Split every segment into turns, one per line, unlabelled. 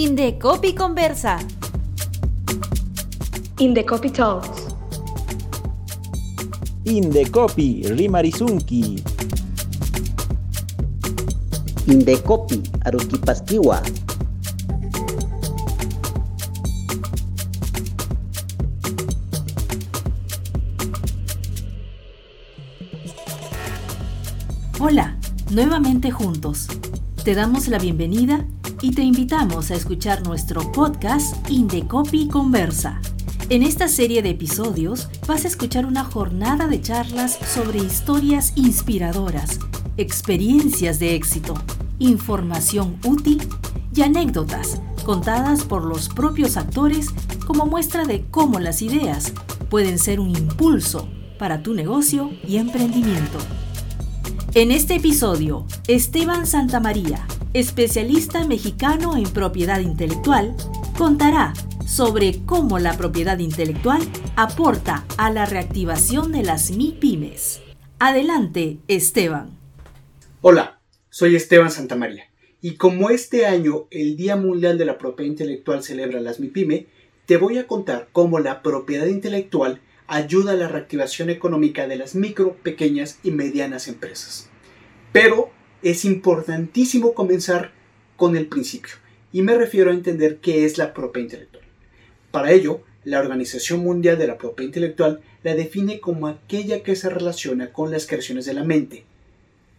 Indecopi Conversa.
Indecopi Talks.
Indecopi Rimarizunki.
Indecopi Aruquipastiwa.
Hola, nuevamente juntos. Te damos la bienvenida y te invitamos a escuchar nuestro podcast Indecopi Conversa. En esta serie de episodios vas a escuchar una jornada de charlas sobre historias inspiradoras, experiencias de éxito, información útil y anécdotas contadas por los propios actores como muestra de cómo las ideas pueden ser un impulso para tu negocio y emprendimiento. En este episodio, Esteban Santamaría, especialista mexicano en propiedad intelectual, contará sobre cómo la propiedad intelectual aporta a la reactivación de las MIPIMES. Adelante, Esteban.
Hola, soy Esteban Santamaría y como este año el Día Mundial de la Propiedad Intelectual celebra las MIPIME, te voy a contar cómo la propiedad intelectual ayuda a la reactivación económica de las micro, pequeñas y medianas empresas. Pero es importantísimo comenzar con el principio, y me refiero a entender qué es la propiedad intelectual. Para ello, la Organización Mundial de la Propiedad Intelectual la define como aquella que se relaciona con las creaciones de la mente,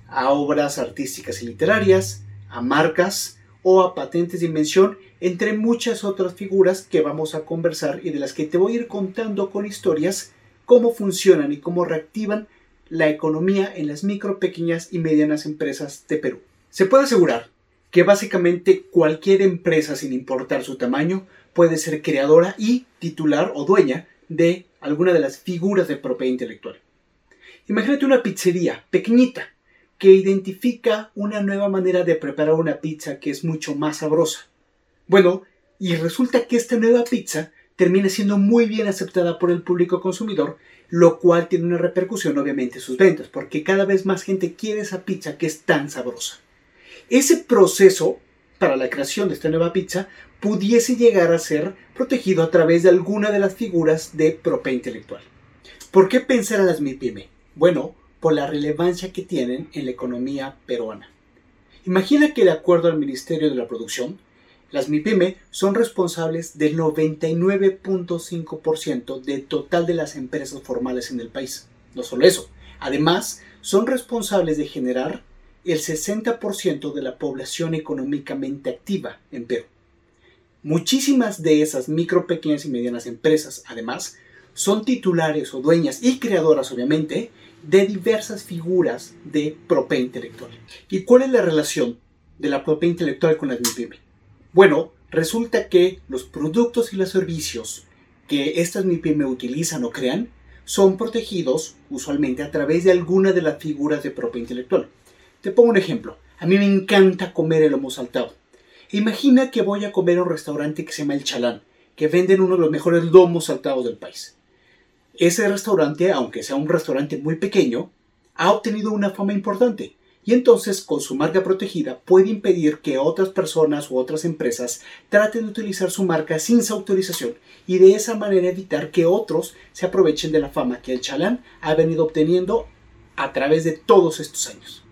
a obras artísticas y literarias, a marcas o a patentes de invención entre muchas otras figuras que vamos a conversar y de las que te voy a ir contando con historias cómo funcionan y cómo reactivan la economía en las micro, pequeñas y medianas empresas de Perú. Se puede asegurar que básicamente cualquier empresa, sin importar su tamaño, puede ser creadora y titular o dueña de alguna de las figuras de propiedad intelectual. Imagínate una pizzería pequeñita que identifica una nueva manera de preparar una pizza que es mucho más sabrosa. Bueno, y resulta que esta nueva pizza termina siendo muy bien aceptada por el público consumidor, lo cual tiene una repercusión obviamente en sus ventas, porque cada vez más gente quiere esa pizza que es tan sabrosa. Ese proceso para la creación de esta nueva pizza pudiese llegar a ser protegido a través de alguna de las figuras de propiedad intelectual. ¿Por qué pensar a las MIPYME? Bueno, por la relevancia que tienen en la economía peruana. Imagina que de acuerdo al Ministerio de la Producción, las MIPYME son responsables del 99.5% del total de las empresas formales en el país. No solo eso, además son responsables de generar el 60% de la población económicamente activa en Perú. Muchísimas de esas micro, pequeñas y medianas empresas, además, son titulares o dueñas y creadoras, obviamente, de diversas figuras de propiedad intelectual. ¿Y cuál es la relación de la propiedad intelectual con las MIPYME? Bueno, resulta que los productos y los servicios que estas MIPYME utilizan o crean son protegidos usualmente a través de alguna de las figuras de propiedad intelectual. Te pongo un ejemplo. A mí me encanta comer el lomo saltado. Imagina que voy a comer a un restaurante que se llama El Chalán, que venden uno de los mejores lomos saltados del país. Ese restaurante, aunque sea un restaurante muy pequeño, ha obtenido una fama importante y entonces con su marca protegida puede impedir que otras personas u otras empresas traten de utilizar su marca sin su autorización y de esa manera evitar que otros se aprovechen de la fama que el chalán ha venido obteniendo a través de todos estos años.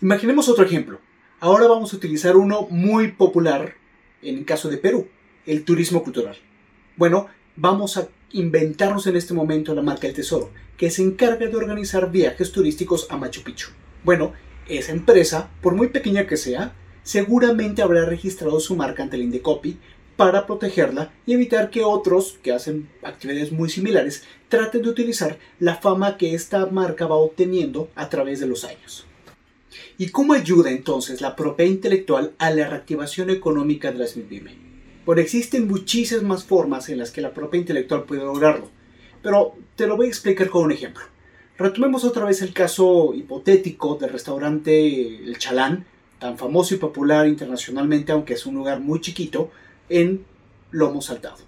Imaginemos otro ejemplo. Ahora vamos a utilizar uno muy popular en el caso de Perú, el turismo cultural. Bueno, vamos a inventarnos en este momento la marca El Tesoro, que se encarga de organizar viajes turísticos a Machu Picchu. Bueno, esa empresa, por muy pequeña que sea, seguramente habrá registrado su marca ante el Indecopi para protegerla y evitar que otros que hacen actividades muy similares traten de utilizar la fama que esta marca va obteniendo a través de los años. ¿Y cómo ayuda entonces la propiedad intelectual a la reactivación económica de las MIPYME? Bueno, existen muchísimas más formas en las que la propiedad intelectual puede lograrlo, pero te lo voy a explicar con un ejemplo. Retomemos otra vez el caso hipotético del restaurante El Chalán, tan famoso y popular internacionalmente, aunque es un lugar muy chiquito, en Lomo Saltado.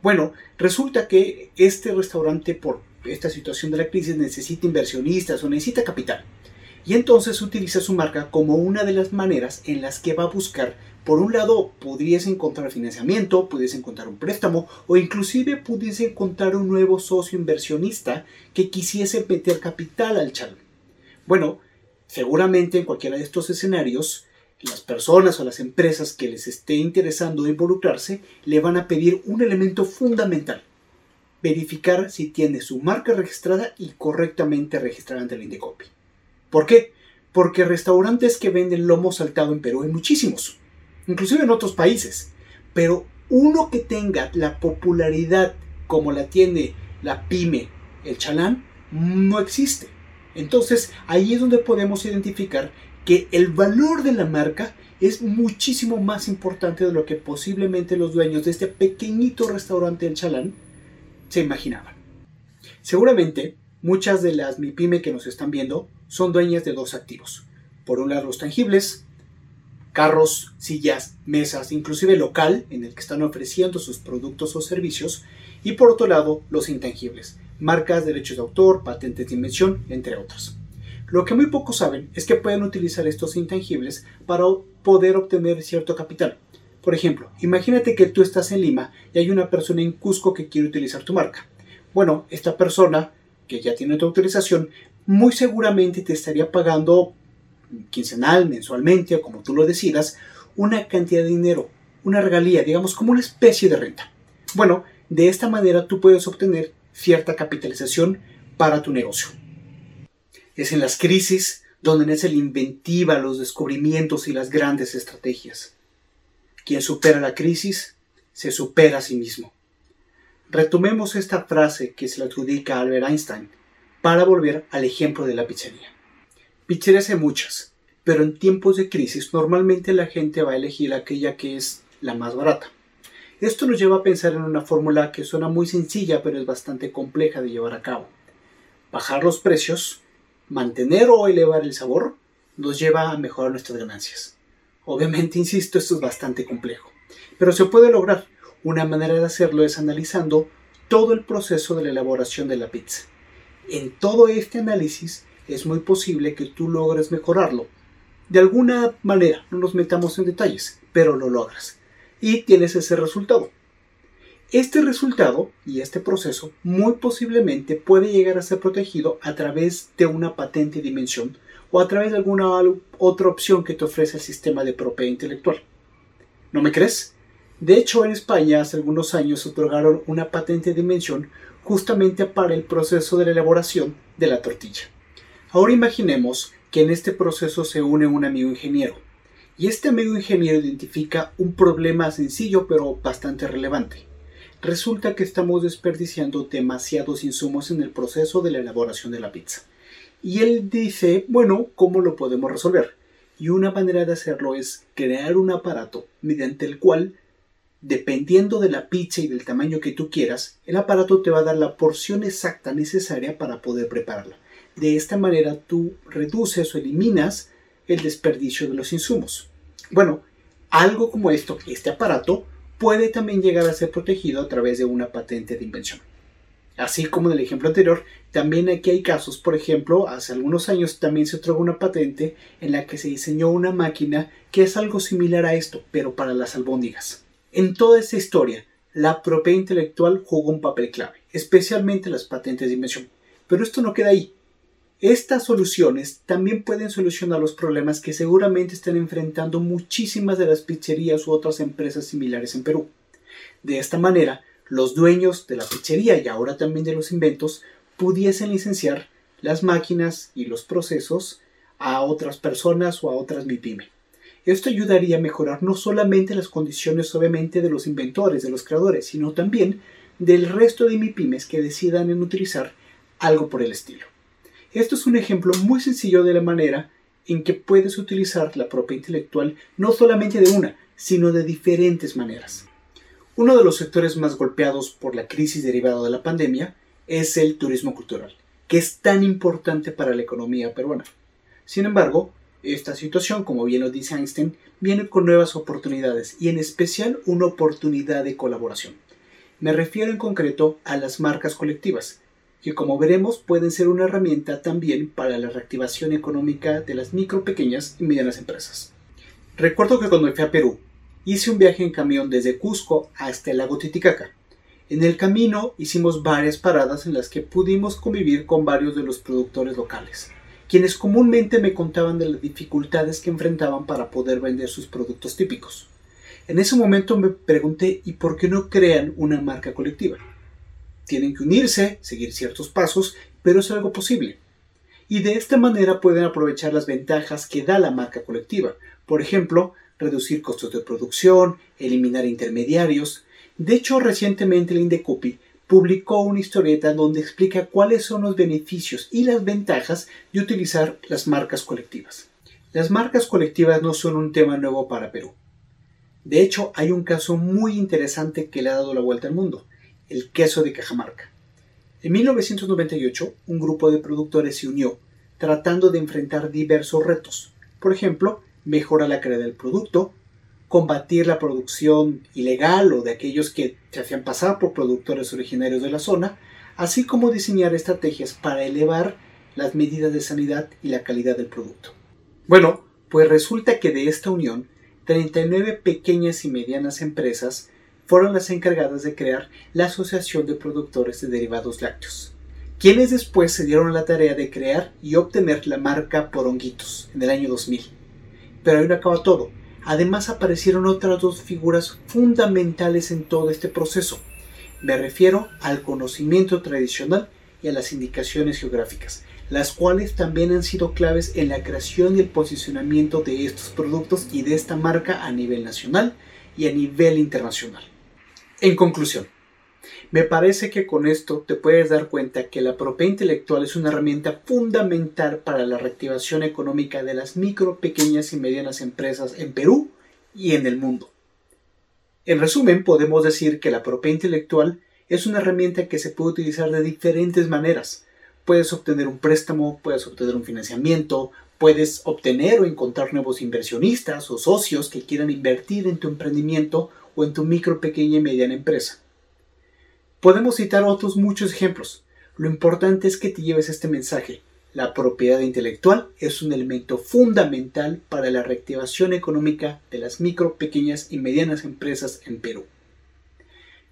Bueno, resulta que este restaurante, por esta situación de la crisis, necesita inversionistas o necesita capital. Y entonces utiliza su marca como una de las maneras en las que va a buscar, por un lado, pudiese encontrar financiamiento, pudiese encontrar un préstamo o inclusive pudiese encontrar un nuevo socio inversionista que quisiese meter capital al chal. Bueno, seguramente en cualquiera de estos escenarios, las personas o las empresas que les esté interesando involucrarse le van a pedir un elemento fundamental. Verificar si tiene su marca registrada y correctamente registrada ante el Indecopi. ¿Por qué? Porque restaurantes que venden lomo saltado en Perú hay muchísimos, inclusive en otros países. Pero uno que tenga la popularidad como la tiene la pyme, el chalán, no existe. Entonces ahí es donde podemos identificar que el valor de la marca es muchísimo más importante de lo que posiblemente los dueños de este pequeñito restaurante del Chalán se imaginaban. Seguramente muchas de las MIPYME que nos están viendo son dueñas de dos activos. Por un lado los tangibles, carros, sillas, mesas, inclusive local en el que están ofreciendo sus productos o servicios, y por otro lado los intangibles, marcas, derechos de autor, patentes de invención, entre otros. Lo que muy pocos saben es que pueden utilizar estos intangibles para poder obtener cierto capital. Por ejemplo, imagínate que tú estás en Lima y hay una persona en Cusco que quiere utilizar tu marca. Bueno, esta persona que ya tiene tu autorización muy seguramente te estaría pagando quincenal, mensualmente o como tú lo decidas, una cantidad de dinero, una regalía, digamos como una especie de renta. Bueno, de esta manera tú puedes obtener cierta capitalización para tu negocio. Es en las crisis donde nace la inventiva, los descubrimientos y las grandes estrategias. Quien supera la crisis se supera a sí mismo. Retomemos esta frase que se le adjudica a Albert Einstein para volver al ejemplo de la pizzería. Pizzerías hay muchas, pero en tiempos de crisis normalmente la gente va a elegir aquella que es la más barata. Esto nos lleva a pensar en una fórmula que suena muy sencilla pero es bastante compleja de llevar a cabo. Bajar los precios mantener o elevar el sabor nos lleva a mejorar nuestras ganancias. Obviamente, insisto, esto es bastante complejo, pero se puede lograr. Una manera de hacerlo es analizando todo el proceso de la elaboración de la pizza. En todo este análisis es muy posible que tú logres mejorarlo. De alguna manera, no nos metamos en detalles, pero lo logras. Y tienes ese resultado. Este resultado y este proceso muy posiblemente puede llegar a ser protegido a través de una patente de dimensión o a través de alguna otra opción que te ofrece el sistema de propiedad intelectual. ¿No me crees? De hecho, en España hace algunos años otorgaron una patente de dimensión justamente para el proceso de la elaboración de la tortilla. Ahora imaginemos que en este proceso se une un amigo ingeniero y este amigo ingeniero identifica un problema sencillo pero bastante relevante resulta que estamos desperdiciando demasiados insumos en el proceso de la elaboración de la pizza. Y él dice, bueno, ¿cómo lo podemos resolver? Y una manera de hacerlo es crear un aparato mediante el cual, dependiendo de la pizza y del tamaño que tú quieras, el aparato te va a dar la porción exacta necesaria para poder prepararla. De esta manera tú reduces o eliminas el desperdicio de los insumos. Bueno, algo como esto, este aparato, puede también llegar a ser protegido a través de una patente de invención. Así como en el ejemplo anterior, también aquí hay casos, por ejemplo, hace algunos años también se otorgó una patente en la que se diseñó una máquina que es algo similar a esto, pero para las albóndigas. En toda esta historia, la propiedad intelectual jugó un papel clave, especialmente las patentes de invención. Pero esto no queda ahí. Estas soluciones también pueden solucionar los problemas que seguramente están enfrentando muchísimas de las pizzerías u otras empresas similares en Perú. De esta manera, los dueños de la pizzería y ahora también de los inventos pudiesen licenciar las máquinas y los procesos a otras personas o a otras MIPYME. Esto ayudaría a mejorar no solamente las condiciones obviamente de los inventores, de los creadores, sino también del resto de MIPYMES que decidan en utilizar algo por el estilo. Esto es un ejemplo muy sencillo de la manera en que puedes utilizar la propiedad intelectual no solamente de una, sino de diferentes maneras. Uno de los sectores más golpeados por la crisis derivada de la pandemia es el turismo cultural, que es tan importante para la economía peruana. Sin embargo, esta situación, como bien lo dice Einstein, viene con nuevas oportunidades y en especial una oportunidad de colaboración. Me refiero en concreto a las marcas colectivas, que como veremos pueden ser una herramienta también para la reactivación económica de las micro, pequeñas y medianas empresas. Recuerdo que cuando fui a Perú, hice un viaje en camión desde Cusco hasta el lago Titicaca. En el camino hicimos varias paradas en las que pudimos convivir con varios de los productores locales, quienes comúnmente me contaban de las dificultades que enfrentaban para poder vender sus productos típicos. En ese momento me pregunté ¿y por qué no crean una marca colectiva? Tienen que unirse, seguir ciertos pasos, pero es algo posible. Y de esta manera pueden aprovechar las ventajas que da la marca colectiva. Por ejemplo, reducir costos de producción, eliminar intermediarios. De hecho, recientemente el Indecopi publicó una historieta donde explica cuáles son los beneficios y las ventajas de utilizar las marcas colectivas. Las marcas colectivas no son un tema nuevo para Perú. De hecho, hay un caso muy interesante que le ha dado la vuelta al mundo el queso de Cajamarca. En 1998, un grupo de productores se unió, tratando de enfrentar diversos retos. Por ejemplo, mejorar la calidad del producto, combatir la producción ilegal o de aquellos que se hacían pasar por productores originarios de la zona, así como diseñar estrategias para elevar las medidas de sanidad y la calidad del producto. Bueno, pues resulta que de esta unión, 39 pequeñas y medianas empresas fueron las encargadas de crear la Asociación de Productores de Derivados Lácteos, quienes después se dieron la tarea de crear y obtener la marca Poronguitos en el año 2000. Pero ahí no acaba todo. Además aparecieron otras dos figuras fundamentales en todo este proceso. Me refiero al conocimiento tradicional y a las indicaciones geográficas, las cuales también han sido claves en la creación y el posicionamiento de estos productos y de esta marca a nivel nacional y a nivel internacional. En conclusión, me parece que con esto te puedes dar cuenta que la propiedad intelectual es una herramienta fundamental para la reactivación económica de las micro, pequeñas y medianas empresas en Perú y en el mundo. En resumen, podemos decir que la propiedad intelectual es una herramienta que se puede utilizar de diferentes maneras. Puedes obtener un préstamo, puedes obtener un financiamiento, puedes obtener o encontrar nuevos inversionistas o socios que quieran invertir en tu emprendimiento o en tu micro, pequeña y mediana empresa. Podemos citar otros muchos ejemplos. Lo importante es que te lleves este mensaje. La propiedad intelectual es un elemento fundamental para la reactivación económica de las micro, pequeñas y medianas empresas en Perú.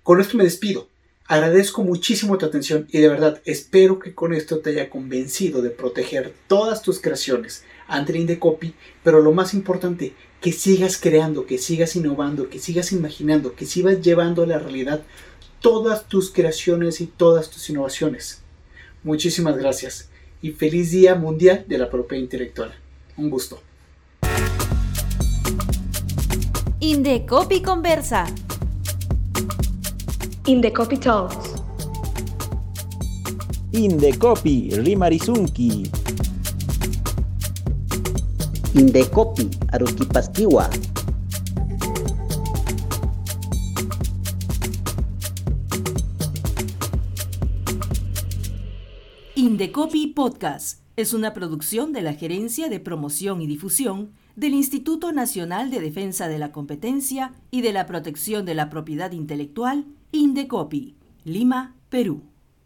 Con esto me despido. Agradezco muchísimo tu atención y de verdad espero que con esto te haya convencido de proteger todas tus creaciones ante Indecopy, pero lo más importante, que sigas creando, que sigas innovando, que sigas imaginando, que sigas llevando a la realidad todas tus creaciones y todas tus innovaciones. Muchísimas gracias y feliz Día Mundial de la Propiedad Intelectual. Un gusto.
Indecopy Conversa.
Indecopy Talks.
Indecopy Rimarizunki.
Indecopi Aruquipastiwa.
Indecopi Podcast es una producción de la Gerencia de Promoción y Difusión del Instituto Nacional de Defensa de la Competencia y de la Protección de la Propiedad Intelectual, Indecopi, Lima, Perú.